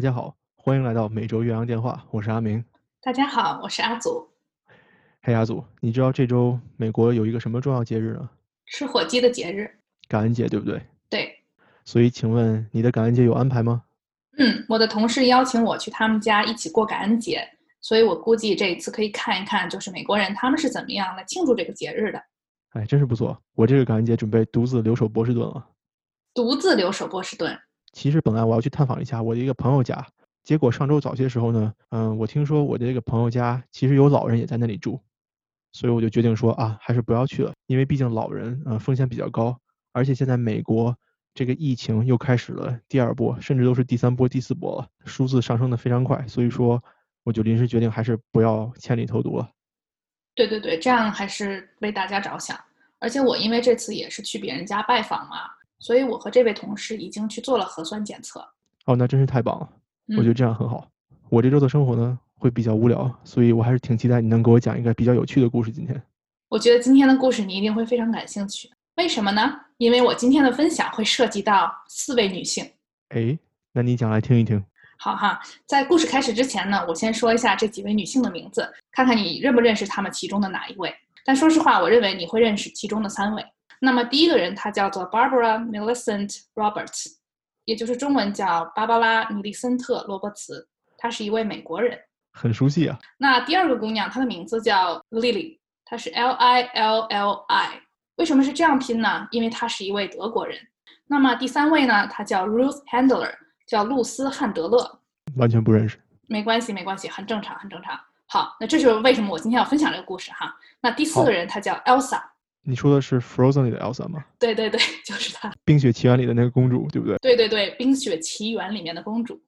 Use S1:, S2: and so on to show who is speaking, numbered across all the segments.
S1: 大家好，欢迎来到每周岳阳电话，我是阿明。
S2: 大家好，我是阿祖。
S1: 嘿，阿祖，你知道这周美国有一个什么重要节日呢？
S2: 吃火鸡的节日，
S1: 感恩节，对不对？
S2: 对。
S1: 所以，请问你的感恩节有安排吗？
S2: 嗯，我的同事邀请我去他们家一起过感恩节，所以我估计这一次可以看一看，就是美国人他们是怎么样来庆祝这个节日的。
S1: 哎，真是不错。我这个感恩节准备独自留守波士顿了。
S2: 独自留守波士顿。
S1: 其实本来我要去探访一下我的一个朋友家，结果上周早些时候呢，嗯，我听说我的这个朋友家其实有老人也在那里住，所以我就决定说啊，还是不要去了，因为毕竟老人嗯风险比较高，而且现在美国这个疫情又开始了第二波，甚至都是第三波、第四波了，数字上升的非常快，所以说我就临时决定还是不要千里投毒了。
S2: 对对对，这样还是为大家着想，而且我因为这次也是去别人家拜访嘛。所以，我和这位同事已经去做了核酸检测。
S1: 哦，那真是太棒了！我觉得这样很好。我这周的生活呢，会比较无聊，所以我还是挺期待你能给我讲一个比较有趣的故事。今天，
S2: 我觉得今天的故事你一定会非常感兴趣。为什么呢？因为我今天的分享会涉及到四位女性。
S1: 哎，那你讲来听一听。
S2: 好哈，在故事开始之前呢，我先说一下这几位女性的名字，看看你认不认识她们其中的哪一位。但说实话，我认为你会认识其中的三位。那么第一个人，她叫做 Barbara Millicent Roberts，也就是中文叫芭芭拉·米利森特·罗伯茨。她是一位美国人，
S1: 很熟悉啊。
S2: 那第二个姑娘，她的名字叫 Lily，她是 L I L L I。为什么是这样拼呢？因为她是一位德国人。那么第三位呢，她叫 Ruth Handler，叫露丝·汉德勒。
S1: 完全不认识。
S2: 没关系，没关系，很正常，很正常。好，那这就是为什么我今天要分享这个故事哈。那第四个人，她叫 Elsa。
S1: 你说的是《Frozen》里的 Elsa 吗？
S2: 对对对，就是她。
S1: 《冰雪奇缘》里的那个公主，对不对？
S2: 对对对，《冰雪奇缘》里面的公主。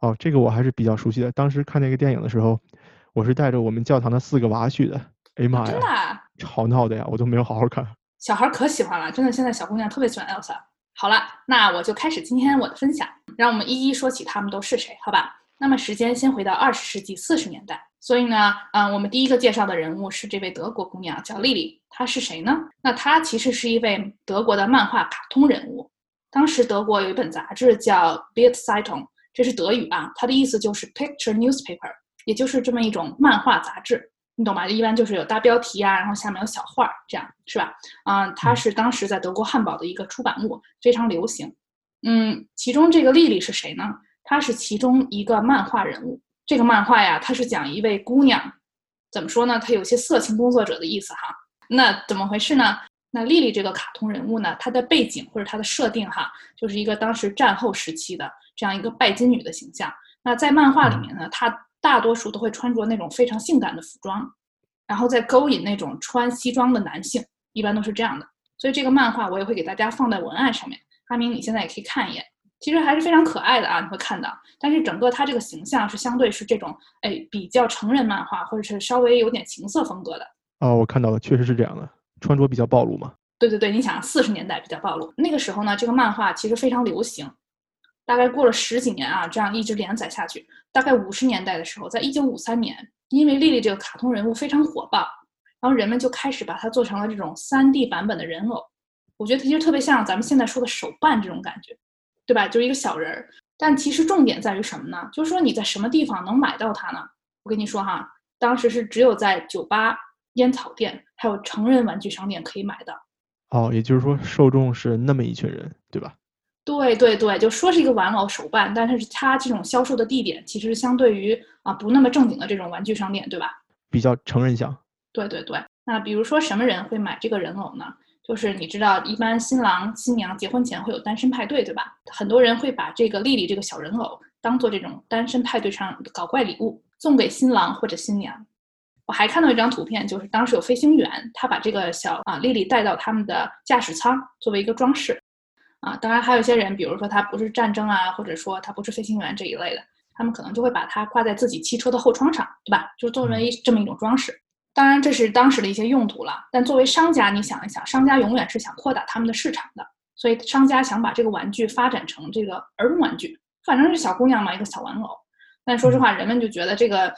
S1: 哦，这个我还是比较熟悉的。当时看那个电影的时候，我是带着我们教堂的四个娃去的。哎呀妈呀！
S2: 真的？
S1: 啊吵闹的呀，我都没有好好看。
S2: 小孩可喜欢了，真的，现在小姑娘特别喜欢 Elsa。好了，那我就开始今天我的分享，让我们一一说起他们都是谁，好吧？那么时间先回到二十世纪四十年代。所以呢，嗯，我们第一个介绍的人物是这位德国姑娘，叫丽丽。她是谁呢？那她其实是一位德国的漫画卡通人物。当时德国有一本杂志叫《Bild Zeitung》，这是德语啊，它的意思就是 picture newspaper，也就是这么一种漫画杂志，你懂吧？一般就是有大标题啊，然后下面有小画，这样是吧？嗯，它是当时在德国汉堡的一个出版物，非常流行。嗯，其中这个丽丽是谁呢？她是其中一个漫画人物。这个漫画呀，它是讲一位姑娘，怎么说呢？它有些色情工作者的意思哈。那怎么回事呢？那丽丽这个卡通人物呢，她的背景或者她的设定哈，就是一个当时战后时期的这样一个拜金女的形象。那在漫画里面呢，她大多数都会穿着那种非常性感的服装，然后再勾引那种穿西装的男性，一般都是这样的。所以这个漫画我也会给大家放在文案上面。阿明，你现在也可以看一眼。其实还是非常可爱的啊，你会看到。但是整个它这个形象是相对是这种，哎，比较成人漫画，或者是稍微有点情色风格的。
S1: 哦，我看到了，确实是这样的，穿着比较暴露嘛。
S2: 对对对，你想四十年代比较暴露，那个时候呢，这个漫画其实非常流行。大概过了十几年啊，这样一直连载下去。大概五十年代的时候，在一九五三年，因为丽丽这个卡通人物非常火爆，然后人们就开始把它做成了这种三 D 版本的人偶。我觉得其实特别像咱们现在说的手办这种感觉。对吧？就是一个小人儿，但其实重点在于什么呢？就是说你在什么地方能买到它呢？我跟你说哈，当时是只有在酒吧、烟草店，还有成人玩具商店可以买的。
S1: 哦，也就是说受众是那么一群人，对吧？
S2: 对对对，就说是一个玩偶手办，但是它这种销售的地点其实相对于啊不那么正经的这种玩具商店，对吧？
S1: 比较成人向。
S2: 对对对，那比如说什么人会买这个人偶呢？就是你知道，一般新郎新娘结婚前会有单身派对，对吧？很多人会把这个丽丽这个小人偶当做这种单身派对上搞怪礼物送给新郎或者新娘。我还看到一张图片，就是当时有飞行员，他把这个小啊丽丽带到他们的驾驶舱作为一个装饰。啊，当然还有一些人，比如说他不是战争啊，或者说他不是飞行员这一类的，他们可能就会把它挂在自己汽车的后窗上，对吧？就作为这么一种装饰。当然，这是当时的一些用途了。但作为商家，你想一想，商家永远是想扩大他们的市场的，所以商家想把这个玩具发展成这个儿童玩具，反正是小姑娘嘛，一个小玩偶。但说实话，人们就觉得这个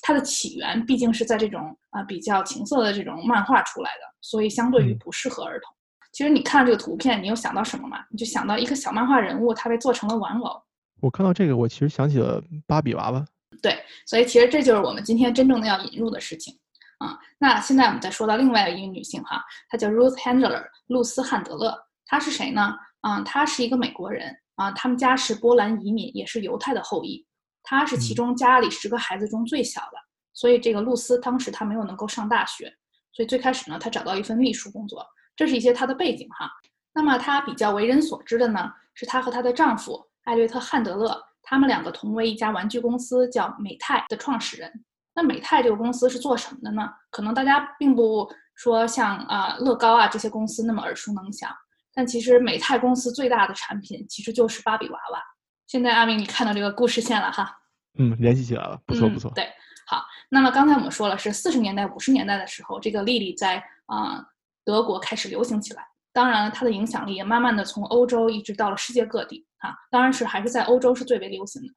S2: 它的起源毕竟是在这种啊比较情色的这种漫画出来的，所以相对于不适合儿童。其实你看这个图片，你有想到什么吗？你就想到一个小漫画人物，他被做成了玩偶，
S1: 我看到这个，我其实想起了芭比娃娃。
S2: 对，所以其实这就是我们今天真正的要引入的事情啊。那现在我们再说到另外一个女性哈，她叫 Ruth Handler，露丝·汉德勒。她是谁呢？啊，她是一个美国人啊，他们家是波兰移民，也是犹太的后裔。她是其中家里十个孩子中最小的，所以这个露丝当时她没有能够上大学，所以最开始呢，她找到一份秘书工作。这是一些她的背景哈。那么她比较为人所知的呢，是她和她的丈夫艾略特·汉德勒，他们两个同为一家玩具公司叫美泰的创始人。那美泰这个公司是做什么的呢？可能大家并不说像啊乐高啊这些公司那么耳熟能详，但其实美泰公司最大的产品其实就是芭比娃娃。现在阿明，你看到这个故事线了哈？
S1: 嗯，联系起来了，不错不错。
S2: 对，好。那么刚才我们说了，是四十年代、五十年代的时候，这个莉莉在啊德国开始流行起来。当然了，它的影响力也慢慢的从欧洲一直到了世界各地啊。当然是还是在欧洲是最为流行的。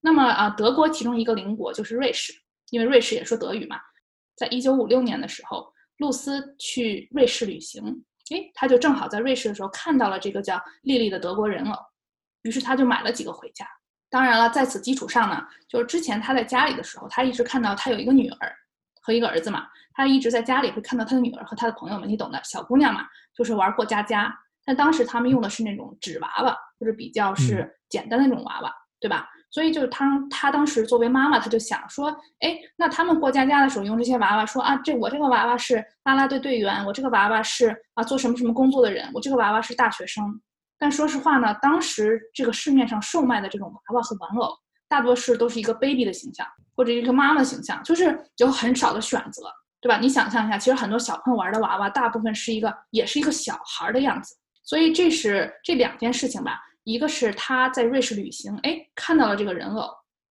S2: 那么啊，德国其中一个邻国就是瑞士，因为瑞士也说德语嘛。在一九五六年的时候，露丝去瑞士旅行，诶，她就正好在瑞士的时候看到了这个叫莉莉的德国人偶，于是他就买了几个回家。当然了，在此基础上呢，就是之前他在家里的时候，他一直看到他有一个女儿和一个儿子嘛，他一直在家里会看到他的女儿和他的朋友们，你懂的，小姑娘嘛。就是玩过家家，但当时他们用的是那种纸娃娃，或者比较是简单的那种娃娃，对吧？所以就是他他当时作为妈妈，他就想说，哎，那他们过家家的时候用这些娃娃，说啊，这我这个娃娃是啦啦队队员，我这个娃娃是啊做什么什么工作的人，我这个娃娃是大学生。但说实话呢，当时这个市面上售卖的这种娃娃和玩偶，大多是都是一个 baby 的形象，或者一个妈妈形象，就是有很少的选择。对吧？你想象一下，其实很多小朋友玩的娃娃，大部分是一个，也是一个小孩的样子。所以这是这两件事情吧。一个是他在瑞士旅行，哎，看到了这个人偶，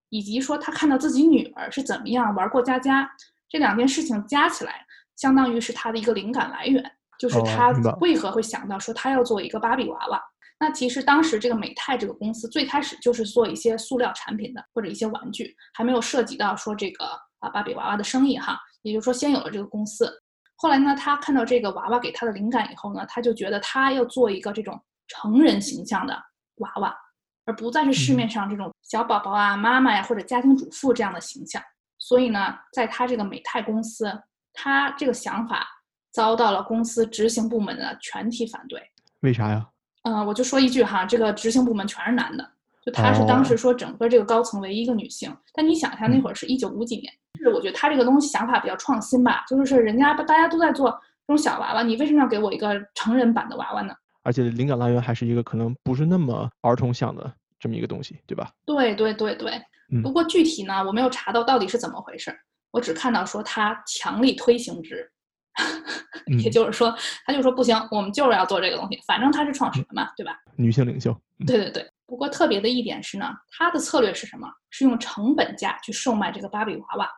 S2: 以及说他看到自己女儿是怎么样玩过家家，这两件事情加起来，相当于是他的一个灵感来源，就是他为何会想到说他要做一个芭比娃娃。那其实当时这个美泰这个公司最开始就是做一些塑料产品的，或者一些玩具，还没有涉及到说这个啊芭比娃娃的生意哈。也就是说，先有了这个公司，后来呢，他看到这个娃娃给他的灵感以后呢，他就觉得他要做一个这种成人形象的娃娃，而不再是市面上这种小宝宝啊、妈妈呀或者家庭主妇这样的形象。所以呢，在他这个美泰公司，他这个想法遭到了公司执行部门的全体反对。
S1: 为啥呀？
S2: 嗯，我就说一句哈，这个执行部门全是男的，就他是当时说整个这个高层唯一一个女性。但你想一下，那会儿是一九五几年。是我觉得他这个东西想法比较创新吧，就是人家大家都在做这种小娃娃，你为什么要给我一个成人版的娃娃呢？
S1: 而且灵感来源还是一个可能不是那么儿童向的这么一个东西，对吧？
S2: 对对对对。不过具体呢，我没有查到到底是怎么回事，我只看到说他强力推行之，也就是说，他就说不行，我们就是要做这个东西，反正他是创始人嘛，对吧？
S1: 女性领袖。
S2: 对对对。不过特别的一点是呢，他的策略是什么？是用成本价去售卖这个芭比娃娃。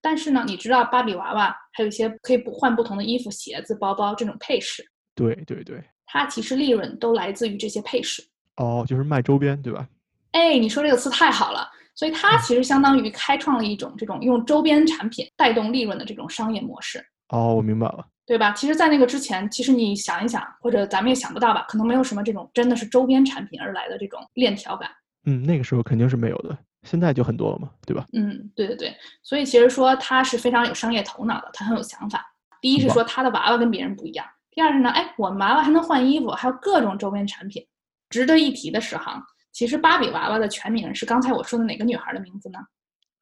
S2: 但是呢，你知道芭比娃娃还有一些可以不换不同的衣服、鞋子、包包这种配饰。
S1: 对对对，
S2: 它其实利润都来自于这些配饰。
S1: 哦，就是卖周边，对吧？
S2: 哎，你说这个词太好了。所以它其实相当于开创了一种这种用周边产品带动利润的这种商业模式。
S1: 哦，我明白了，
S2: 对吧？其实，在那个之前，其实你想一想，或者咱们也想不到吧，可能没有什么这种真的是周边产品而来的这种链条感。
S1: 嗯，那个时候肯定是没有的。现在就很多了嘛，对吧？
S2: 嗯，对对对，所以其实说他是非常有商业头脑的，他很有想法。第一是说他的娃娃跟别人不一样，第二是呢，哎，我们娃娃还能换衣服，还有各种周边产品。值得一提的是哈，其实芭比娃娃的全名是刚才我说的哪个女孩的名字呢？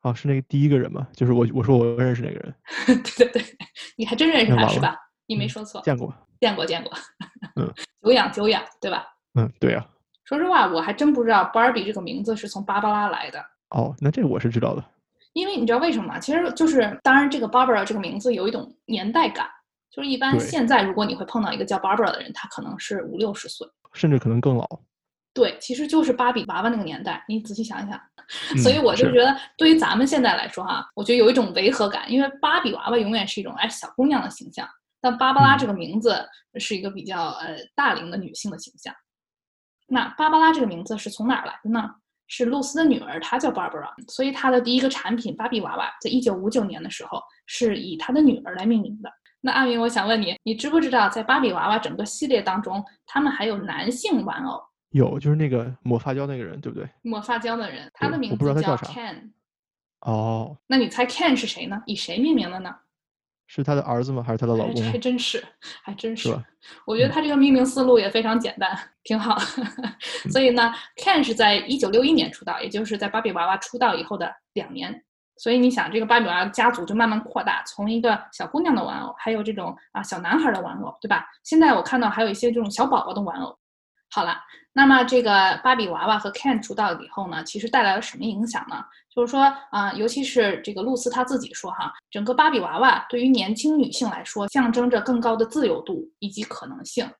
S1: 哦，是那个第一个人吗？就是我，我说我认识那个人。
S2: 对对对，你还真认识他是吧？你没说错，
S1: 见过，
S2: 见过见过。
S1: 嗯，
S2: 久仰久仰，对吧？
S1: 嗯，对呀。
S2: 说实话，我还真不知道 Barbie 这个名字是从芭芭拉来的。
S1: 哦，那这个我是知道的。
S2: 因为你知道为什么吗？其实就是，当然这个 Barbara 这个名字有一种年代感，就是一般现在如果你会碰到一个叫 Barbara 的人，他可能是五六十岁，
S1: 甚至可能更老。
S2: 对，其实就是芭比娃娃那个年代，你仔细想一想。所以我就觉得，对于咱们现在来说哈，我觉得有一种违和感，因为芭比娃娃永远是一种哎小姑娘的形象，但芭芭拉这个名字是一个比较呃大龄的女性的形象。那芭芭拉这个名字是从哪儿来的呢？是露丝的女儿，她叫 Barbara，所以她的第一个产品芭比娃娃，在一九五九年的时候是以她的女儿来命名的。那阿明，我想问你，你知不知道在芭比娃娃整个系列当中，他们还有男性玩偶
S1: 有，就是那个抹发胶那个人，对不对？
S2: 抹发胶的人，他的名字叫
S1: 我不知道他叫啥
S2: Ken。
S1: 哦，
S2: 那你猜 Ken 是谁呢？以谁命名的呢？
S1: 是他的儿子吗？还是他的老
S2: 还
S1: 公啊？
S2: 还真是，还真是
S1: 是。
S2: 我觉得
S1: 嗯
S2: 他这个命名思路也非常简单，挺好。所以呢，Ken 是在一九六一年出道，也就是在芭比娃娃出道以后的两年。所以你想，这个芭比娃娃家族就慢慢扩大，从一个小姑娘的玩偶，还有这种啊小男孩的玩偶，对吧？现在我看到还有一些这种小宝宝的玩偶。好了，那么这个芭比娃娃和 Ken 出道以后呢，其实带来了什么影响呢？就是说啊、尤其是这个露丝她自己说哈，整个芭比娃娃对于年轻女性来说，象征着更高的自由度以及可能性。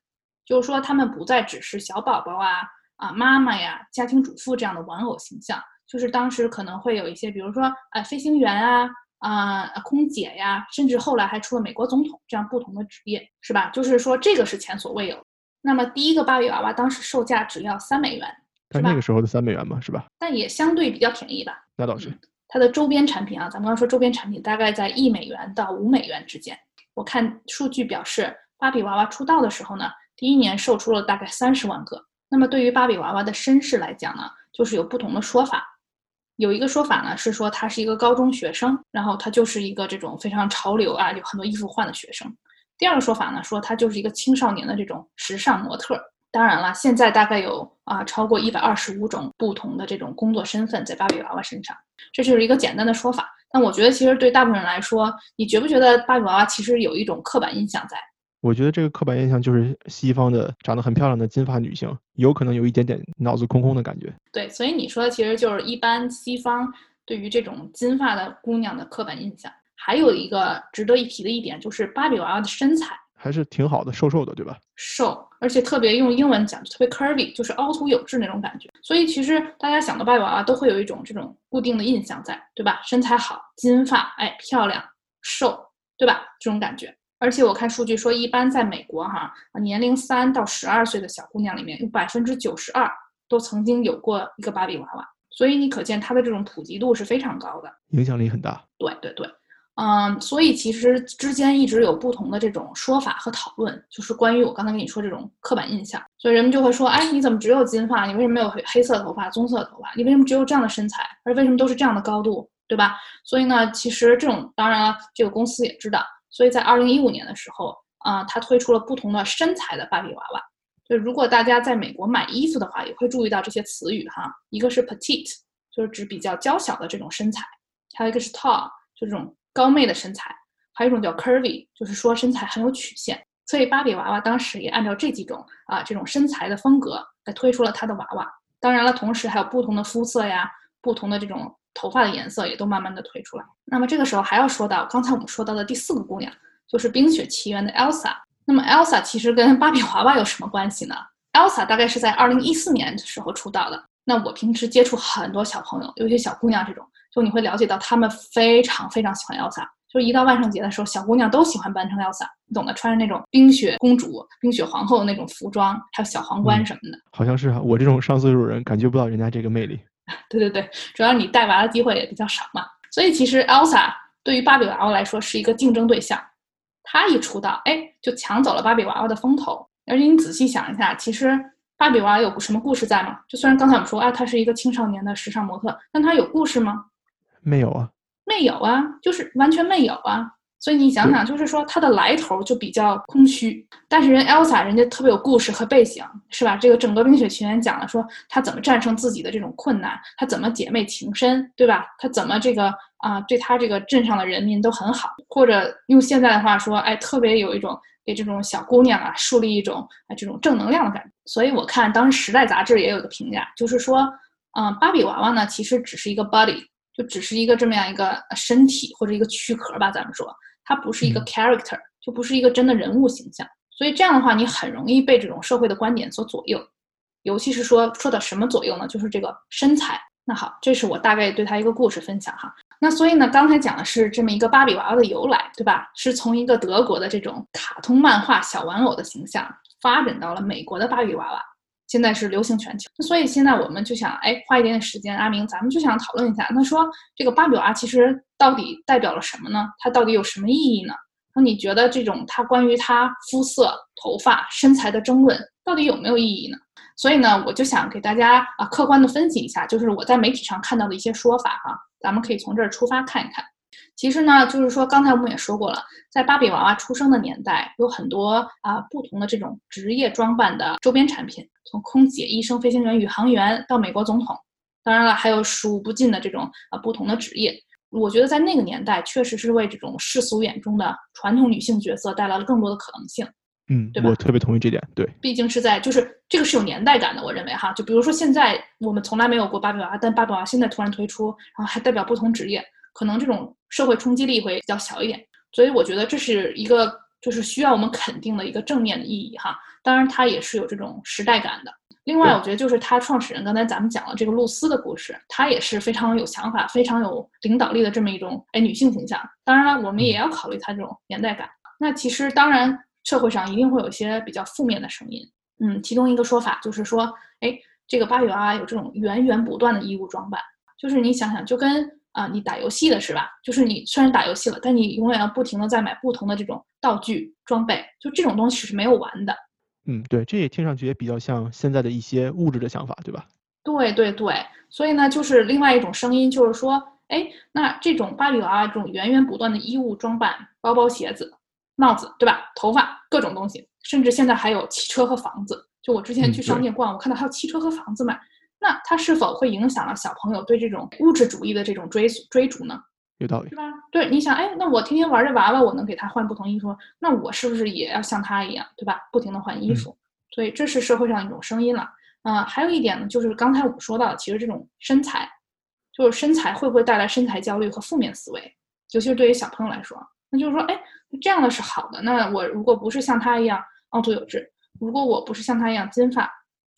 S2: 就是说，她们不再只是小宝宝啊、啊妈妈呀、家庭主妇这样的玩偶形象，就是当时可能会有一些，比如说呃飞行员啊、啊、空姐呀，甚至后来还出了美国总统这样不同的职业，是吧？就是说这个是前所未有。那么第一个芭比娃娃当时售价只要三美元，
S1: 但那个时候的三美元嘛，是吧？
S2: 但也相对比较便宜吧。
S1: 那倒是。
S2: 嗯它的周边产品啊，咱们刚刚说周边产品大概在一美元到五美元之间。我看数据表示，芭比娃娃出道的时候呢，第一年售出了大概三十万个。那么对于芭比娃娃的身世来讲呢，就是有不同的说法。有一个说法呢是说他是一个高中学生，然后他就是一个这种非常潮流啊，有很多衣服换的学生。第二个说法呢说他就是一个青少年的这种时尚模特。当然了，现在大概有啊超过一百二十五种不同的这种工作身份在芭比娃娃身上。这就是一个简单的说法。但我觉得，其实对大部分人来说，你觉不觉得芭比娃娃其实有一种刻板印象在？
S1: 我觉得这个刻板印象就是西方的长得很漂亮的金发女性，有可能有一点点脑子空空的感觉。
S2: 对，所以你说的其实就是一般西方对于这种金发的姑娘的刻板印象。还有一个值得一提的一点，就是芭比娃娃的身材
S1: 还是挺好的，瘦瘦的，对吧？
S2: 瘦，而且特别用英文讲就特别 curvy，就是凹凸有致那种感觉。所以其实大家想到芭比娃娃都会有一种这种固定的印象在，对吧？身材好，金发，哎，漂亮，瘦，对吧？这种感觉。而且我看数据说，一般在美国哈，啊年龄三到十二岁的小姑娘里面，有百分之九十二都曾经有过一个芭比娃娃。所以你可见它的这种普及度是非常高的。
S1: 影响力很大。
S2: 对对对，嗯，所以其实之间一直有不同的这种说法和讨论，就是关于我刚才跟你说这种刻板印象，所以人们就会说，哎，你怎么只有金发？你为什么没有黑黑色头发、棕色头发？你为什么只有这样的身材？而为什么都是这样的高度，对吧？所以呢，其实这种当然了，这个公司也知道，所以在二零一五年的时候，啊、它推出了不同的身材的芭比娃娃。就如果大家在美国买衣服的话，也会注意到这些词语哈，一个是 petite，就是指比较娇小的这种身材，还有一个是 tall，就这种高妹的身材，还有一种叫 curvy，就是说身材很有曲线。所以芭比娃娃当时也按照这几种啊这种身材的风格来推出了它的娃娃。当然了，同时还有不同的肤色呀，不同的这种头发的颜色也都慢慢的推出来。那么这个时候还要说到刚才我们说到的第四个姑娘，就是《冰雪奇缘》的 Elsa。那么 Elsa 其实跟芭比娃娃有什么关系呢？Elsa 大概是在二零一四年的时候出道的。那我平时接触很多小朋友，尤其小姑娘这种，就你会了解到她们非常非常喜欢 Elsa。就一到万圣节的时候，小姑娘都喜欢扮成 Elsa，你懂得，穿着那种冰雪公主、冰雪皇后的那种服装，还有小皇冠
S1: 嗯
S2: 什么的。
S1: 好像是啊，我这种上岁数人感觉不到人家这个魅力。
S2: 对对对，主要你带娃的机会也比较少嘛，所以其实 Elsa 对于芭比娃娃来说是一个竞争对象。她一出道，哎，就抢走了芭比娃娃的风头。而且你仔细想一下，其实芭比娃娃有什么故事在吗？就虽然刚才我们说啊，她是一个青少年的时尚模特，但她有故事吗？
S1: 没有啊，
S2: 没有啊，就是完全没有啊。所以你想想，就是说它的来头就比较空虚，但是人 Elsa 人家特别有故事和背景，是吧？这个整个《冰雪奇缘》讲了说她怎么战胜自己的这种困难，她怎么姐妹情深，对吧？她怎么这个啊、对她这个镇上的人民都很好，或者用现在的话说，哎，特别有一种给这种小姑娘啊树立一种啊这种正能量的感觉。所以我看当时《时代》杂志也有个评价，就是说，嗯、芭比娃娃呢其实只是一个 body，就只是一个这么样一个身体或者一个躯壳吧，咱们说。它不是一个
S1: 嗯
S2: character，、就不是一个真的人物形象，所以这样的话，你很容易被这种社会的观点所左右，尤其是说说到什么左右呢？就是这个身材。那好，这是我大概对他一个故事分享哈。那所以呢，刚才讲的是这么一个芭比娃娃的由来，对吧？是从一个德国的这种卡通漫画小玩偶的形象发展到了美国的芭比娃娃，现在是流行全球。所以现在我们就想，哎，花一点点时间，阿明，咱们就想讨论一下，那说这个芭比娃娃其实到底代表了什么呢？它到底有什么意义呢？那你觉得这种它关于它肤色、头发、身材的争论到底有没有意义呢？所以呢，我就想给大家啊客观的分析一下，就是我在媒体上看到的一些说法哈，咱们可以从这儿出发看一看。其实呢，就是说刚才我们也说过了，在芭比娃娃出生的年代，有很多啊不同的这种职业装扮的周边产品，从空姐、医生、飞行员、宇航员到美国总统，当然了，还有数不尽的这种啊不同的职业。我觉得在那个年代，确实是为这种世俗眼中的传统女性角色带来了更多的可能性。
S1: 嗯，
S2: 对吧
S1: 我特别同意这点。对，
S2: 毕竟是在就是这个是有年代感的，我认为哈，就比如说现在我们从来没有过芭比娃娃，但芭比娃娃现在突然推出，然后还代表不同职业，可能这种社会冲击力会比较小一点。所以我觉得这是一个就是需要我们肯定的一个正面的意义哈。当然它也是有这种时代感的。另外，我觉得就是他创始人刚才咱们讲了这个露丝的故事，她也是非常有想法、非常有领导力的这么一种哎女性形象。当然了，我们也要考虑她这种年代感。那其实当然社会上一定会有一些比较负面的声音，嗯，其中一个说法就是说，哎，这个芭比娃娃有这种源源不断的衣物装扮，就是你想想，就跟啊、你打游戏的是吧？就是你虽然打游戏了，但你永远要不停的在买不同的这种道具装备，就这种东西是没有完的。
S1: 嗯，对，这也听上去也比较像现在的一些物质的想法，对吧？
S2: 对对对，所以呢，就是另外一种声音，就是说，哎，那这种芭比娃娃这种源源不断的衣物装扮、包包、鞋子、帽子，对吧？头发各种东西，甚至现在还有汽车和房子。就我之前
S1: 嗯
S2: 去商店逛，我看到还有汽车和房子卖，那它是否会影响了小朋友对这种物质主义的这种追追逐呢？
S1: 有道理
S2: 是。吧？对，你想，哎，那我天天玩这娃娃，我能给他换不同衣服，那我是不是也要像他一样，对吧？不停的换衣
S1: 嗯
S2: 服，所以这是社会上一种声音了。啊、还有一点呢，就是刚才我们说到的，其实这种身材，就是身材会不会带来身材焦虑和负面思维，尤其是对于小朋友来说，那就是说，哎，这样的是好的，那我如果不是像他一样凹凸有致，如果我不是像他一样金发、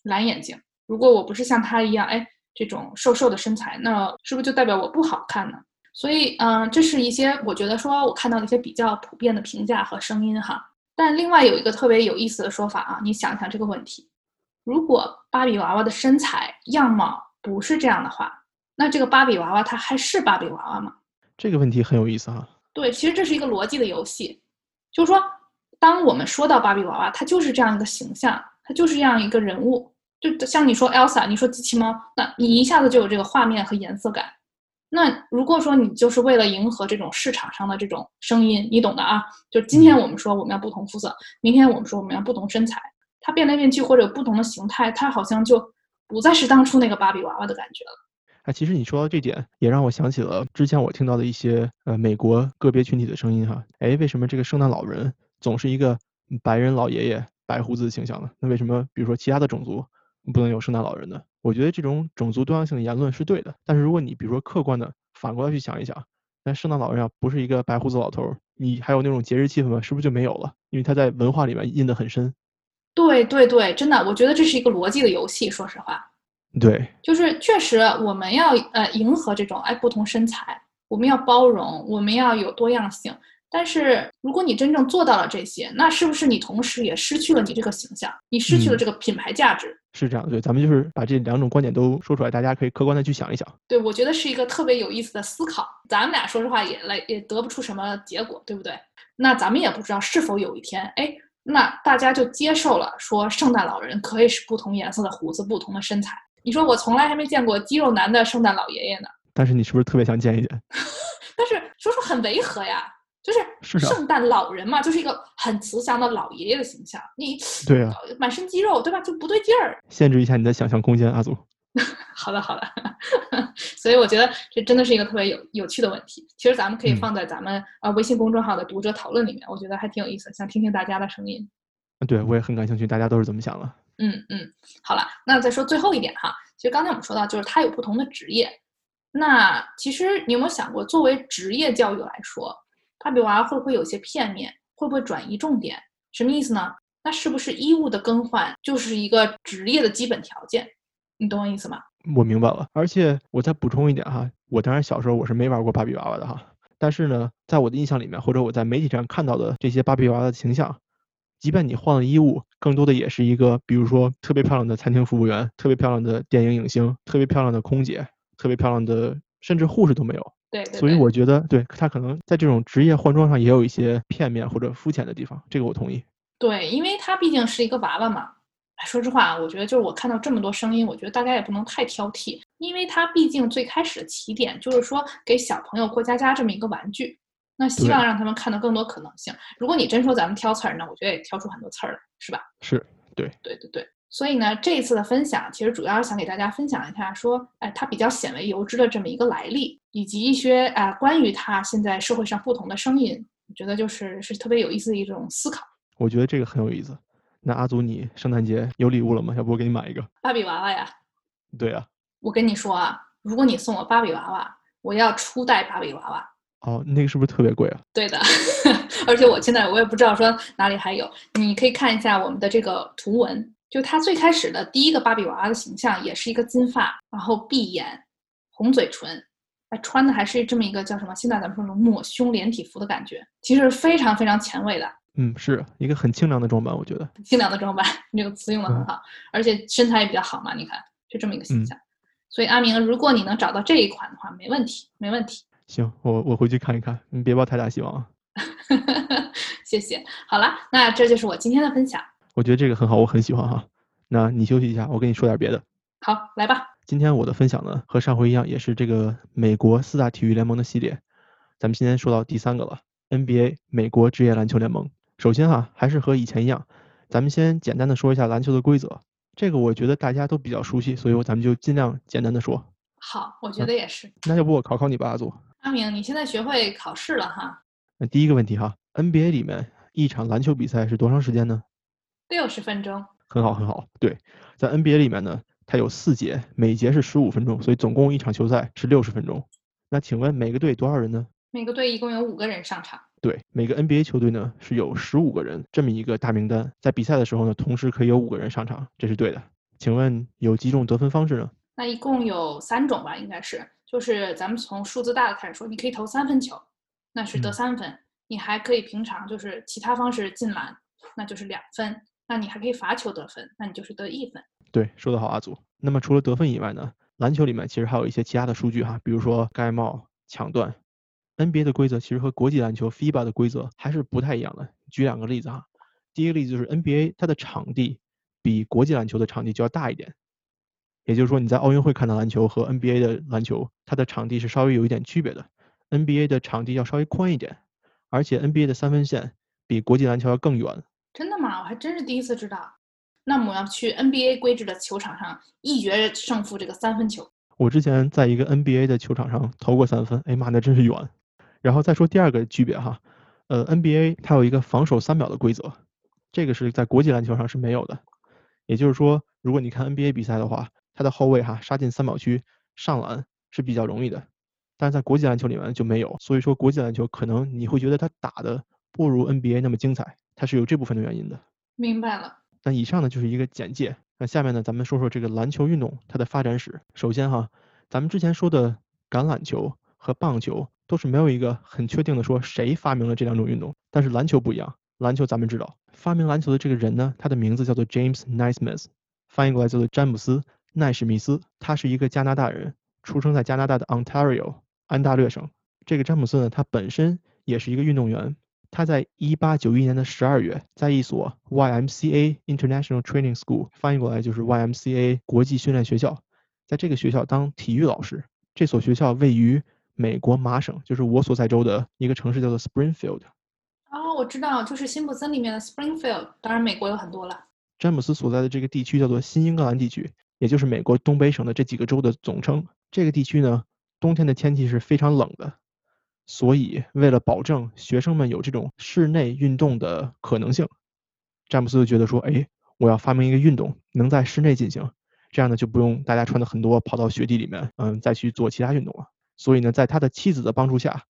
S2: 蓝眼睛，如果我不是像他一样，哎，这种瘦瘦的身材，那是不是就代表我不好看呢？所以，嗯、这是一些我觉得说我看到的一些比较普遍的评价和声音哈。但另外有一个特别有意思的说法啊，你想想这个问题：如果芭比娃娃的身材样貌不是这样的话，那这个芭比娃娃它还是芭比娃娃吗？
S1: 这个问题很有意思哈。
S2: 对，其实这是一个逻辑的游戏，就是说，当我们说到芭比娃娃，它就是这样一个形象，它就是这样一个人物，就像你说 Elsa，你说机器猫，那你一下子就有这个画面和颜色感。那如果说你就是为了迎合这种市场上的这种声音，你懂的啊，就今天我们说我们要不同肤色，明天我们说我们要不同身材，它变来变去或者有不同的形态，它好像就不再是当初那个芭比娃娃的感觉了。
S1: 哎，其实你说到这点，也让我想起了之前我听到的一些呃美国个别群体的声音哈。哎，为什么这个圣诞老人总是一个嗯白人老爷爷白胡子的形象呢？那为什么比如说其他的种族不能有圣诞老人的？我觉得这种种族多样性的言论是对的，但是如果你比如说客观的反过来去想一想，那圣诞老人要不是一个白胡子老头儿，你还有那种节日气氛吗？是不是就没有了？因为他在文化里面印得很深。
S2: 对对对，真的，我觉得这是一个逻辑的游戏。说实话，
S1: 对，
S2: 就是确实我们要呃迎合这种哎不同身材，我们要包容，我们要有多样性。但是如果你真正做到了这些，那是不是你同时也失去了你这个形象，你失去了
S1: 嗯
S2: 这个品牌价值？
S1: 是这样。对，咱们就是把这两种观点都说出来，大家可以客观的去想一想。
S2: 对，我觉得是一个特别有意思的思考。咱们俩说实话也来也得不出什么结果，对不对？那咱们也不知道是否有一天，哎，那大家就接受了说圣诞老人可以是不同颜色的胡子、不同的身材。你说我从来还没见过肌肉男的圣诞老爷爷呢，
S1: 但是你是不是特别想见一见？
S2: 但是说说很违和呀，就是
S1: 是啊
S2: 圣诞老人嘛，就是一个很慈祥的老爷爷的形象，你
S1: 对啊，
S2: 满身肌肉，对吧？就不对劲儿。
S1: 限制一下你的想象空间，阿祖。
S2: 好的，好的。所以我觉得这真的是一个特别有有趣的问题。其实咱们可以
S1: 嗯
S2: 放在咱们呃微信公众号的读者讨论里面，我觉得还挺有意思，想听听大家的声音。
S1: 啊对，我也很感兴趣，大家都是怎么想的？
S2: 嗯嗯，好了，那再说最后一点哈，其实刚才我们说到，就是它有不同的职业。那其实你有没有想过，作为职业教育来说，芭比娃娃会不会有些片面？会不会转移重点？什么意思呢？那是不是衣物的更换就是一个职业的基本条件？你懂我意思吗？
S1: 我明白了，而且我再补充一点哈，我当然小时候我是没玩过芭比娃娃的哈，但是呢，在我的印象里面，或者我在媒体上看到的这些芭比娃娃的形象，即便你换了衣物，更多的也是一个，比如说特别漂亮的餐厅服务员，特别漂亮的电影影星，特别漂亮的空姐，特别漂亮的，甚至护士都没有。
S2: 对对对。
S1: 所以我觉得，对他可能在这种职业换装上也有一些片面或者肤浅的地方，这个我同意。
S2: 对，因为他毕竟是一个娃娃嘛，哎，说实话，我觉得就是我看到这么多声音，我觉得大家也不能太挑剔，因为他毕竟最开始的起点就是说给小朋友过家家这么一个玩具，那希望让他们看到更多可能性。如果你真说咱们挑刺儿呢，我觉得也挑出很多刺儿来，是吧？
S1: 是，对，
S2: 对对对。所以呢，这一次的分享其实主要是想给大家分享一下，说，哎，它比较鲜为人知的这么一个来历，以及一些啊关于它现在社会上不同的声音，我觉得就是是特别有意思的一种思考。
S1: 我觉得这个很有意思。那阿祖，你圣诞节有礼物了吗？要不我给你买一个
S2: 芭比娃娃呀？
S1: 对啊。
S2: 我跟你说啊，如果你送我芭比娃娃，我要初代芭比娃娃。
S1: 哦，那个是不是特别贵啊？
S2: 对的，而且我现在我也不知道说哪里还有，你可以看一下我们的这个图文。就他最开始的第一个芭比娃娃的形象，也是一个金发，然后闭眼，红嘴唇，哎，穿的还是这么一个叫什么？现在咱们说的抹胸连体服的感觉，其实非常非常前卫的。
S1: 嗯，是一个很清凉的装扮，我觉得。
S2: 清凉的装扮，你这个词用的很好，而且身材也比较好嘛，你看，就这么一个形象。所以阿明，如果你能找到这一款的话，没问题，没问题。
S1: 行，我我回去看一看，你别抱太大希望啊。
S2: 谢谢。好了，那这就是我今天的分享。
S1: 我觉得这个很好，我很喜欢哈。那你休息一下，我跟你说点别的。
S2: 好，来吧。
S1: 今天我的分享呢，和上回一样，也是这个美国四大体育联盟的系列。咱们今天说到第三个了，NBA 美国职业篮球联盟。首先哈，还是和以前一样，咱们先简单的说一下篮球的规则。这个我觉得大家都比较熟悉，所以我咱们就尽量简单的说。
S2: 好，我觉得也是。
S1: 那要不我考考你吧，阿祖。
S2: 阿明，你现在学会考试了哈？
S1: 那第一个问题哈，NBA 里面一场篮球比赛是多长时间呢？
S2: 六十分钟，
S1: 很好很好。对，在 NBA 里面呢，它有四节，每节是十五分钟，所以总共一场球赛是六十分钟。那请问每个队多少人呢？
S2: 每个队一共有五个人上场。
S1: 对，每个 NBA 球队呢是有十五个人这么一个大名单，在比赛的时候呢，同时可以有五个人上场，这是对的。请问有几种得分方式呢？
S2: 那一共有三种吧，应该是，就是咱们从数字大的开始说，你可以投三分球，那是得三分；你还可以平常就是其他方式进篮，那就是两分。那你还可以罚球得分，那你就是得一分。
S1: 对，说得好，阿祖。那么除了得分以外呢，篮球里面其实还有一些其他的数据哈，比如说盖帽、抢断。NBA 的规则其实和国际篮球 FIBA 的规则还是不太一样的。举两个例子哈，第一个例子就是 NBA 它的场地比国际篮球的场地就要大一点，也就是说你在奥运会看到篮球和 NBA 的篮球，它的场地是稍微有一点区别的。NBA 的场地要稍微宽一点，而且 NBA 的三分线比国际篮球要更远。
S2: 真的吗？我还真是第一次知道。那么我要去 NBA 规制的球场上一决胜负这个三分球。
S1: 我之前在一个 NBA 的球场上投过三分，哎妈，那真是远。然后再说第二个区别哈，呃，NBA 它有一个防守三秒的规则，这个是在国际篮球上是没有的。也就是说，如果你看 NBA 比赛的话，他的后卫哈杀进三秒区上篮是比较容易的，但是在国际篮球里面就没有。所以说国际篮球可能你会觉得他打的不如 NBA 那么精彩。它是有这部分的原因的，
S2: 明白了。
S1: 那以上呢就是一个简介，那下面呢咱们说说这个篮球运动它的发展史。首先哈，咱们之前说的橄榄球和棒球都是没有一个很确定的说谁发明了这两种运动，但是篮球不一样，篮球咱们知道，发明篮球的这个人呢，他的名字叫做 James Naismith，翻译过来叫做詹姆斯奈史密斯，他是一个加拿大人，出生在加拿大的 Ontario 安大略省。这个詹姆斯呢，他本身也是一个运动员。他在一八九一年的十二月，在一所 YMCA International Training School 翻译过来就是 YMCA 国际训练学校，在这个学校当体育老师。这所学校位于美国麻省，就是我所在州的一个城市，叫做 Springfield。
S2: 哦，我知道，就是辛普森里面的 Springfield。当然，美国有很多了。
S1: 詹姆斯所在的这个地区叫做新英格兰地区，也就是美国东北省的这几个州的总称。这个地区呢，冬天的天气是非常冷的。所以，为了保证学生们有这种室内运动的可能性，詹姆斯就觉得说：“哎，我要发明一个运动，能在室内进行，这样呢就不用大家穿的很多，跑到雪地里面，嗯，再去做其他运动了。”所以呢，在他的妻子的帮助下，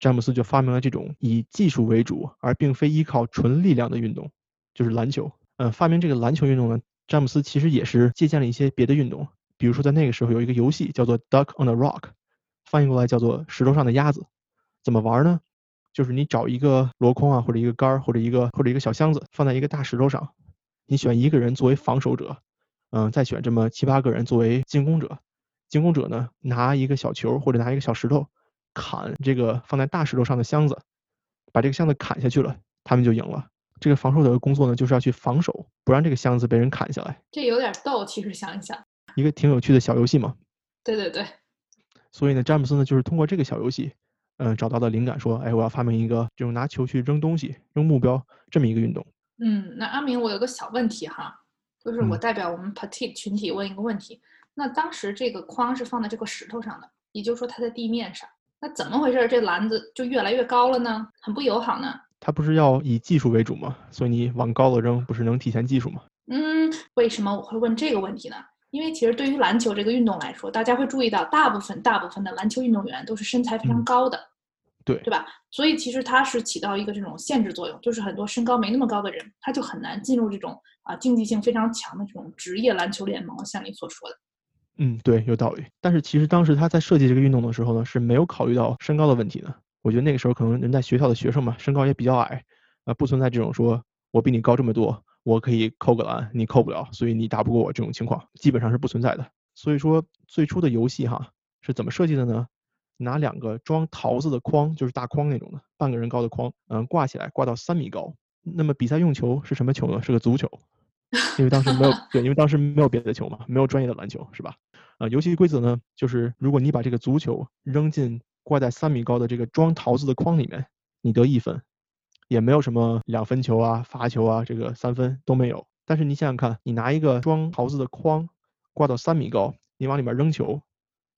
S1: 詹姆斯就发明了这种以技术为主，而并非依靠纯力量的运动，就是篮球。嗯，发明这个篮球运动呢，詹姆斯其实也是借鉴了一些别的运动，比如说在那个时候有一个游戏叫做 Duck on a Rock，翻译过来叫做石头上的鸭子。怎么玩呢？就是你找一个箩筐啊，或者一个杆儿，或者一个或者一个小箱子，放在一个大石头上。你选一个人作为防守者，嗯，再选这么七八个人作为进攻者。进攻者呢，拿一个小球或者拿一个小石头，砍这个放在大石头上的箱子，把这个箱子砍下去了，他们就赢了。这个防守者的工作呢，就是要去防守，不让这个箱子被人砍下来。
S2: 这有点逗，其实想一想。
S1: 一个挺有趣的小游戏嘛。
S2: 对对对。
S1: 所以呢，詹姆斯呢，就是通过这个小游戏，嗯，找到的灵感，说，哎，我要发明一个这种拿球去扔东西、扔目标这么一个运动。
S2: 嗯，那阿明，我有个小问题哈，就是我代表我们 Petite 群体问一个问题。那当时这个框是放在这个石头上的，也就是说它在地面上，那怎么回事？这篮子就越来越高了呢？很不友好呢？
S1: 它不是要以技术为主吗？所以你往高了扔，不是能体现技术吗？
S2: 嗯，为什么我会问这个问题呢？因为其实对于篮球这个运动来说，大家会注意到，大部分大部分的篮球运动员都是身材非常高的，
S1: 对
S2: 对吧？所以其实它是起到一个这种限制作用，就是很多身高没那么高的人，他就很难进入这种啊竞技性非常强的这种职业篮球联盟，像你所说的。
S1: 嗯，对，有道理。但是其实当时他在设计这个运动的时候呢，是没有考虑到身高的问题的。我觉得那个时候可能人在学校的学生嘛，身高也比较矮，啊，不存在这种说我比你高这么多，我可以扣个篮，你扣不了，所以你打不过我这种情况，基本上是不存在的。所以说最初的游戏哈是怎么设计的呢？拿两个装桃子的筐，就是大筐那种的，半个人高的筐，嗯，挂起来，挂到三米高。那么比赛用球是什么球呢？是个足球。因为当时没有 对，因为当时没有别的球嘛，没有专业的篮球，是吧？啊，游戏规则呢，就是如果你把这个足球扔进挂在三米高的这个装桃子的筐里面，你得一分，也没有什么两分球啊、罚球啊，这个三分都没有。但是你想想看，你拿一个装桃子的筐挂到三米高，你往里面扔球，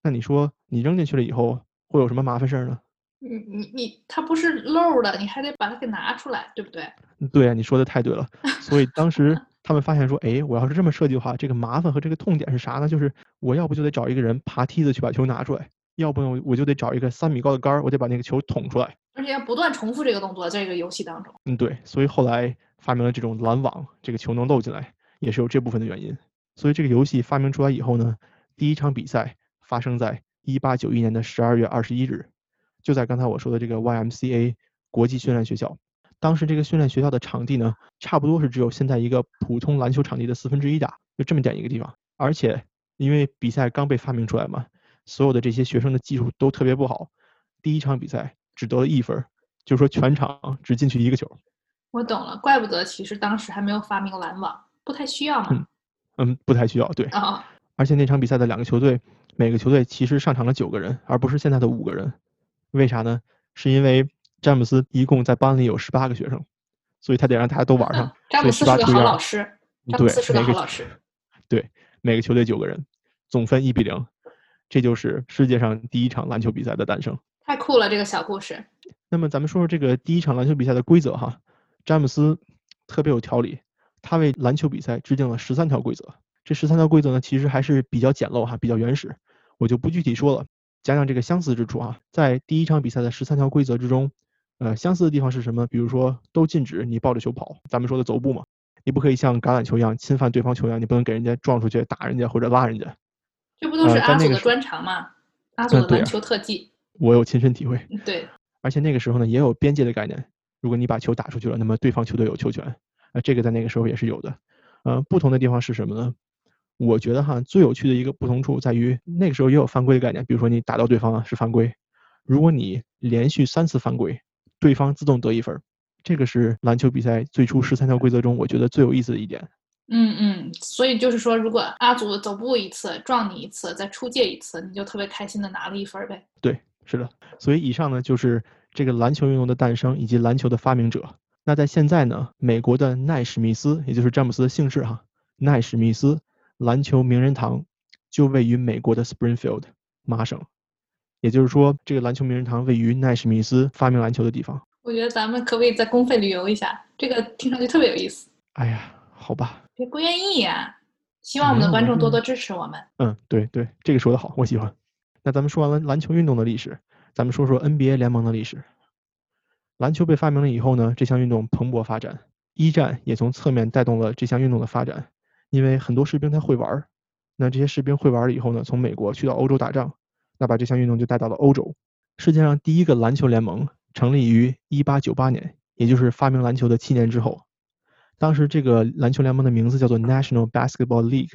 S1: 那你说你扔进去了以后会有什么麻烦事儿呢？
S2: 你你你，它不是漏的，你还得把它给拿出来，对不对？
S1: 对啊，你说的太对了。所以当时。他们发现说，哎，我要是这么设计的话，这个麻烦和这个痛点是啥呢？就是我要不就得找一个人爬梯子去把球拿出来，要不呢我就得找一个三米高的杆儿，我得把那个球捅出来，
S2: 而且要不断重复这个动作，在这个游戏当中。
S1: 嗯，对，所以后来发明了这种拦网，这个球能漏进来，也是有这部分的原因。所以这个游戏发明出来以后呢，第一场比赛发生在一八九一年的十二月二十一日，就在刚才我说的这个 YMCA 国际训练学校。当时这个训练学校的场地呢，差不多是只有现在一个普通篮球场地的四分之一大，就这么点一个地方。而且因为比赛刚被发明出来嘛，所有的这些学生的技术都特别不好，第一场比赛只得了一分，就是说全场只进去一个球。
S2: 我懂了，怪不得其实当时还没有发明篮网，不太需要嘛。
S1: 嗯嗯，不太需要，对。
S2: 啊。
S1: 而且那场比赛的两个球队，每个球队其实上场了九个人，而不是现在的五个人。为啥呢？是因为。詹姆斯一共在班里有十八个学生，所以他得让大家都玩上。
S2: 詹姆斯是个好老师。詹姆斯是个好老师。
S1: 对，每个球队九个人，总分一比零，这就是世界上第一场篮球比赛的诞生。
S2: 太酷了，这个小故事。
S1: 那么咱们说说这个第一场篮球比赛的规则哈。詹姆斯特别有条理，他为篮球比赛制定了十三条规则。这十三条规则呢，其实还是比较简陋哈，比较原始，我就不具体说了，讲讲这个相似之处哈。在第一场比赛的十三条规则之中。呃，相似的地方是什么？比如说，都禁止你抱着球跑，咱们说的走步嘛，你不可以像橄榄球一样侵犯对方球员，你不能给人家撞出去打人家或者拉人家。
S2: 这不都是阿祖的专长吗？阿祖的篮球特技，
S1: 我有亲身体会。
S2: 对，
S1: 而且那个时候呢，也有边界的概念。如果你把球打出去了，那么对方球队有球权。啊，这个在那个时候也是有的。呃，不同的地方是什么呢？我觉得哈，最有趣的一个不同处在于，那个时候也有犯规的概念。比如说你打到对方啊是犯规，如果你连续三次犯规。对方自动得一分，这个是篮球比赛最初十三条规则中我觉得最有意思的一点。
S2: 嗯嗯，所以就是说，如果阿祖走步一次撞你一次，再出界一次，你就特别开心的拿了一分呗。
S1: 对，是的。所以以上呢就是这个篮球运动的诞生以及篮球的发明者。那在现在呢，美国的奈史密斯，也就是詹姆斯的姓氏哈，奈史密斯篮球名人堂就位于美国的 Springfield 麻省。也就是说，这个篮球名人堂位于奈史密斯发明篮球的地方。
S2: 我觉得咱们可不可以在公费旅游一下？这个听上去特别有意思。
S1: 哎呀，好吧。
S2: 别不愿意呀？希望我们的观众多多支持我们。
S1: 嗯，对对，这个说的好，我喜欢。那咱们说完了篮球运动的历史，咱们说说 NBA 联盟的历史。篮球被发明了以后呢，这项运动蓬勃发展，一战也从侧面带动了这项运动的发展。因为很多士兵他会玩，那这些士兵会玩了以后呢，从美国去到欧洲打仗。那把这项运动就带到了欧洲。世界上第一个篮球联盟成立于1898年，也就是发明篮球的七年之后。当时这个篮球联盟的名字叫做 National Basketball League，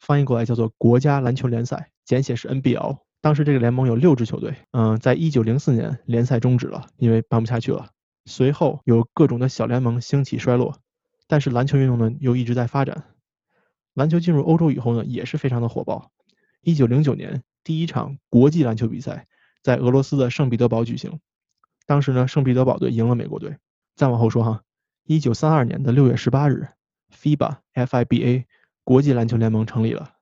S1: 翻译过来叫做国家篮球联赛，简写是 NBL。当时这个联盟有六支球队。嗯，在1904年联赛终止了，因为办不下去了。随后有各种的小联盟兴起衰落，但是篮球运动呢又一直在发展。篮球进入欧洲以后呢，也是非常的火爆。一九零九年，第一场国际篮球比赛在俄罗斯的圣彼得堡举行，当时呢，圣彼得堡队赢了美国队。再往后说哈，一九三二年的六月十八日，FIBA（FIBA） 国际篮球联盟成立了。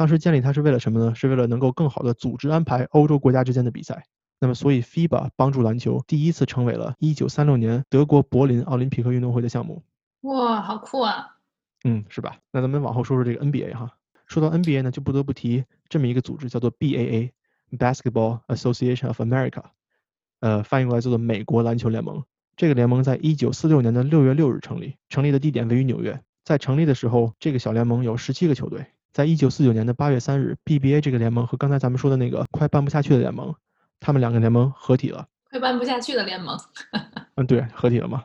S1: 当时建立它是为了什么呢？是为了能够更好的组织安排欧洲国家之间的比赛。那么，所以 FIBA 帮助篮球第一次成为了一九三六年德国柏林奥林匹克运动会的项目。
S2: 哇，好酷啊！
S1: 嗯，是吧？那咱们往后说说这个 NBA 哈。说到 NBA 呢，就不得不提这么一个组织，叫做 BAA（Basketball Association of America），呃，翻译过来叫做美国篮球联盟。这个联盟在一九四六年的六月六日成立，成立的地点位于纽约。在成立的时候，这个小联盟有十七个球队。在一九四九年的八月三日，BBA 这个联盟和刚才咱们说的那个快办不下去的联盟，他们两个联盟合体了。
S2: 快办不下去的联盟。
S1: 嗯，对，合体了嘛。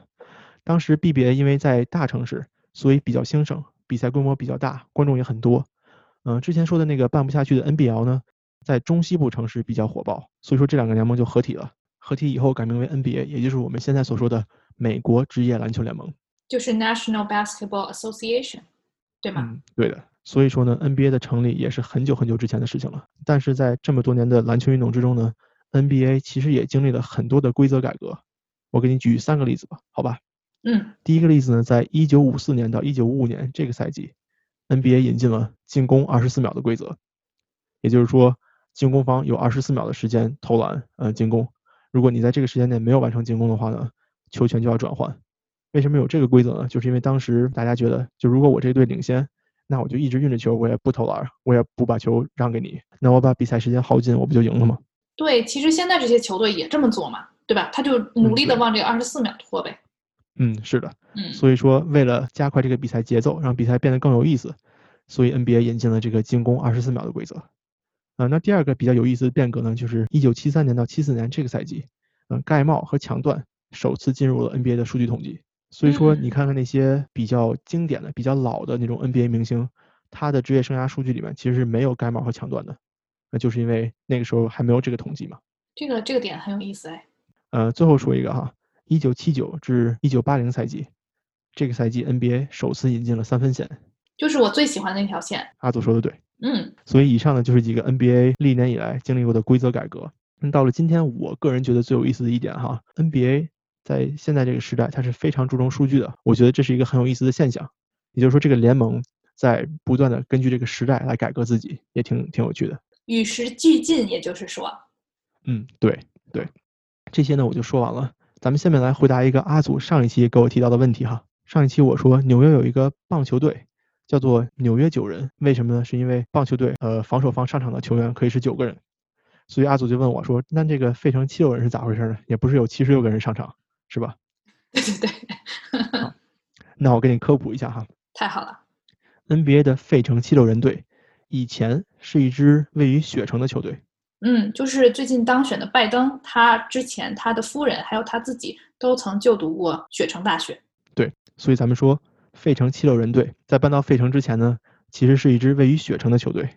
S1: 当时 BBA 因为在大城市。所以比较兴盛，比赛规模比较大，观众也很多。嗯，之前说的那个办不下去的 NBL 呢，在中西部城市比较火爆，所以说这两个联盟就合体了。合体以后改名为 NBA，也就是我们现在所说的美国职业篮球联盟，
S2: 就是 National Basketball Association，对吗？
S1: 嗯，对的。所以说呢，NBA 的成立也是很久很久之前的事情了。但是在这么多年的篮球运动之中呢，NBA 其实也经历了很多的规则改革。我给你举三个例子吧，好吧？
S2: 嗯，
S1: 第一个例子呢，在一九五四年到一九五五年这个赛季，NBA 引进了进攻二十四秒的规则，也就是说，进攻方有二十四秒的时间投篮，呃，进攻。如果你在这个时间内没有完成进攻的话呢，球权就要转换。为什么有这个规则呢？就是因为当时大家觉得，就如果我这队领先，那我就一直运着球，我也不投篮，我也不把球让给你，那我把比赛时间耗尽，我不就赢了吗？
S2: 对，其实现在这些球队也这么做嘛，对吧？他就努力的往这个二十四秒拖呗。
S1: 嗯，是的，
S2: 嗯，
S1: 所以说为了加快这个比赛节奏，让比赛变得更有意思，所以 NBA 引进了这个进攻二十四秒的规则。啊，那第二个比较有意思的变革呢，就是一九七三年到七四年这个赛季，嗯，盖帽和抢断首次进入了 NBA 的数据统计。所以说你看看那些比较经典的、比较老的那种 NBA 明星，他的职业生涯数据里面其实是没有盖帽和抢断的，那就是因为那个时候还没有这个统计嘛。
S2: 这个这个点很有意思哎。
S1: 呃，最后说一个哈。一九七九至一九八零赛季，这个赛季 NBA 首次引进了三分线，
S2: 就是我最喜欢的那条线。
S1: 阿祖说的对，
S2: 嗯，
S1: 所以以上呢就是几个 NBA 历年以来经历过的规则改革。那到了今天，我个人觉得最有意思的一点哈，NBA 在现在这个时代，它是非常注重数据的。我觉得这是一个很有意思的现象，也就是说这个联盟在不断的根据这个时代来改革自己，也挺挺有趣的。
S2: 与时俱进，也就是说，
S1: 嗯，对对，这些呢我就说完了。咱们下面来回答一个阿祖上一期给我提到的问题哈。上一期我说纽约有一个棒球队叫做纽约九人，为什么呢？是因为棒球队呃防守方上场的球员可以是九个人，所以阿祖就问我说，那这个费城七六人是咋回事呢？也不是有七十六个人上场是吧？
S2: 对对对。
S1: 那我给你科普一下哈。
S2: 太好了。
S1: NBA 的费城七六人队以前是一支位于雪城的球队。
S2: 嗯，就是最近当选的拜登，他之前他的夫人还有他自己都曾就读过雪城大学。
S1: 对，所以咱们说费城七六人队在搬到费城之前呢，其实是一支位于雪城的球队。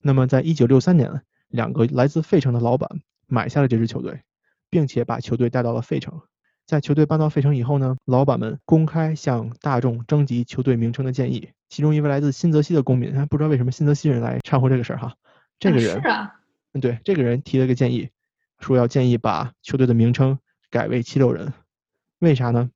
S1: 那么在一九六三年，两个来自费城的老板买下了这支球队，并且把球队带到了费城。在球队搬到费城以后呢，老板们公开向大众征集球队名称的建议。其中一位来自新泽西的公民，不知道为什么新泽西人来掺和这个事儿哈。这个人
S2: 是啊。
S1: 嗯，对，这个人提了个建议，说要建议把球队的名称改为七六人，为啥呢？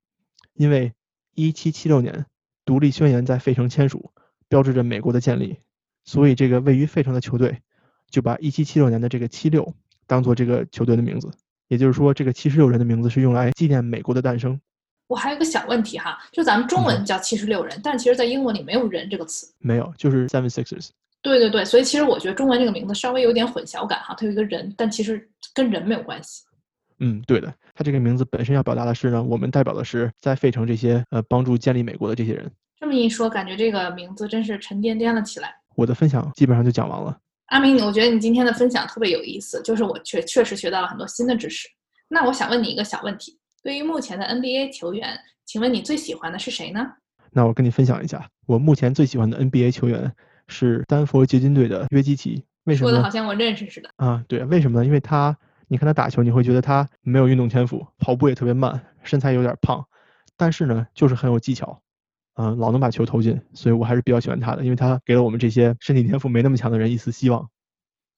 S1: 因为一七七六年独立宣言在费城签署，标志着美国的建立，所以这个位于费城的球队就把一七七六年的这个七六当做这个球队的名字，也就是说，这个七十六人的名字是用来纪念美国的诞生。
S2: 我还有个小问题哈，就咱们中文叫七十六人，但其实在英文里没有人这个词，
S1: 没有，就是 Seven Sixers。
S2: 对对对，所以其实我觉得中文这个名字稍微有点混淆感哈，它有一个人，但其实跟人没有关系。
S1: 嗯，对的，它这个名字本身要表达的是呢，我们代表的是在费城这些呃帮助建立美国的这些人。
S2: 这么一说，感觉这个名字真是沉甸甸了起来。
S1: 我的分享基本上就讲完了。
S2: 阿明，我觉得你今天的分享特别有意思，就是我确确实学到了很多新的知识。那我想问你一个小问题：对于目前的 NBA 球员，请问你最喜欢的是谁呢？
S1: 那我跟你分享一下，我目前最喜欢的 NBA 球员。是丹佛掘金队的约基奇，为什么？
S2: 说的好像我认识似的。
S1: 啊，对，为什么呢？因为他，你看他打球，你会觉得他没有运动天赋，跑步也特别慢，身材有点胖，但是呢，就是很有技巧，嗯，老能把球投进，所以我还是比较喜欢他的，因为他给了我们这些身体天赋没那么强的人一丝希望。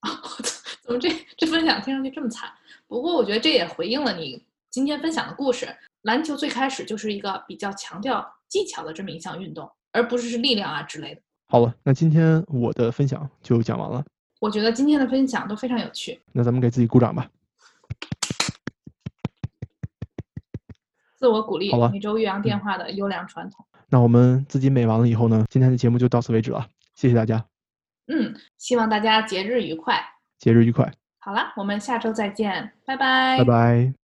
S2: 怎么这这分享听上去这么惨？不过我觉得这也回应了你今天分享的故事。篮球最开始就是一个比较强调技巧的这么一项运动，而不是是力量啊之类的。
S1: 好了，那今天我的分享就讲完了。
S2: 我觉得今天的分享都非常有趣。
S1: 那咱们给自己鼓掌吧。
S2: 自我鼓励，每周岳阳电话的优良传统。
S1: 那我们自己美完了以后呢，今天的节目就到此为止了。谢谢大家，
S2: 嗯，希望大家节日愉快。
S1: 节日愉快，
S2: 好了，我们下周再见，拜拜。
S1: 拜拜。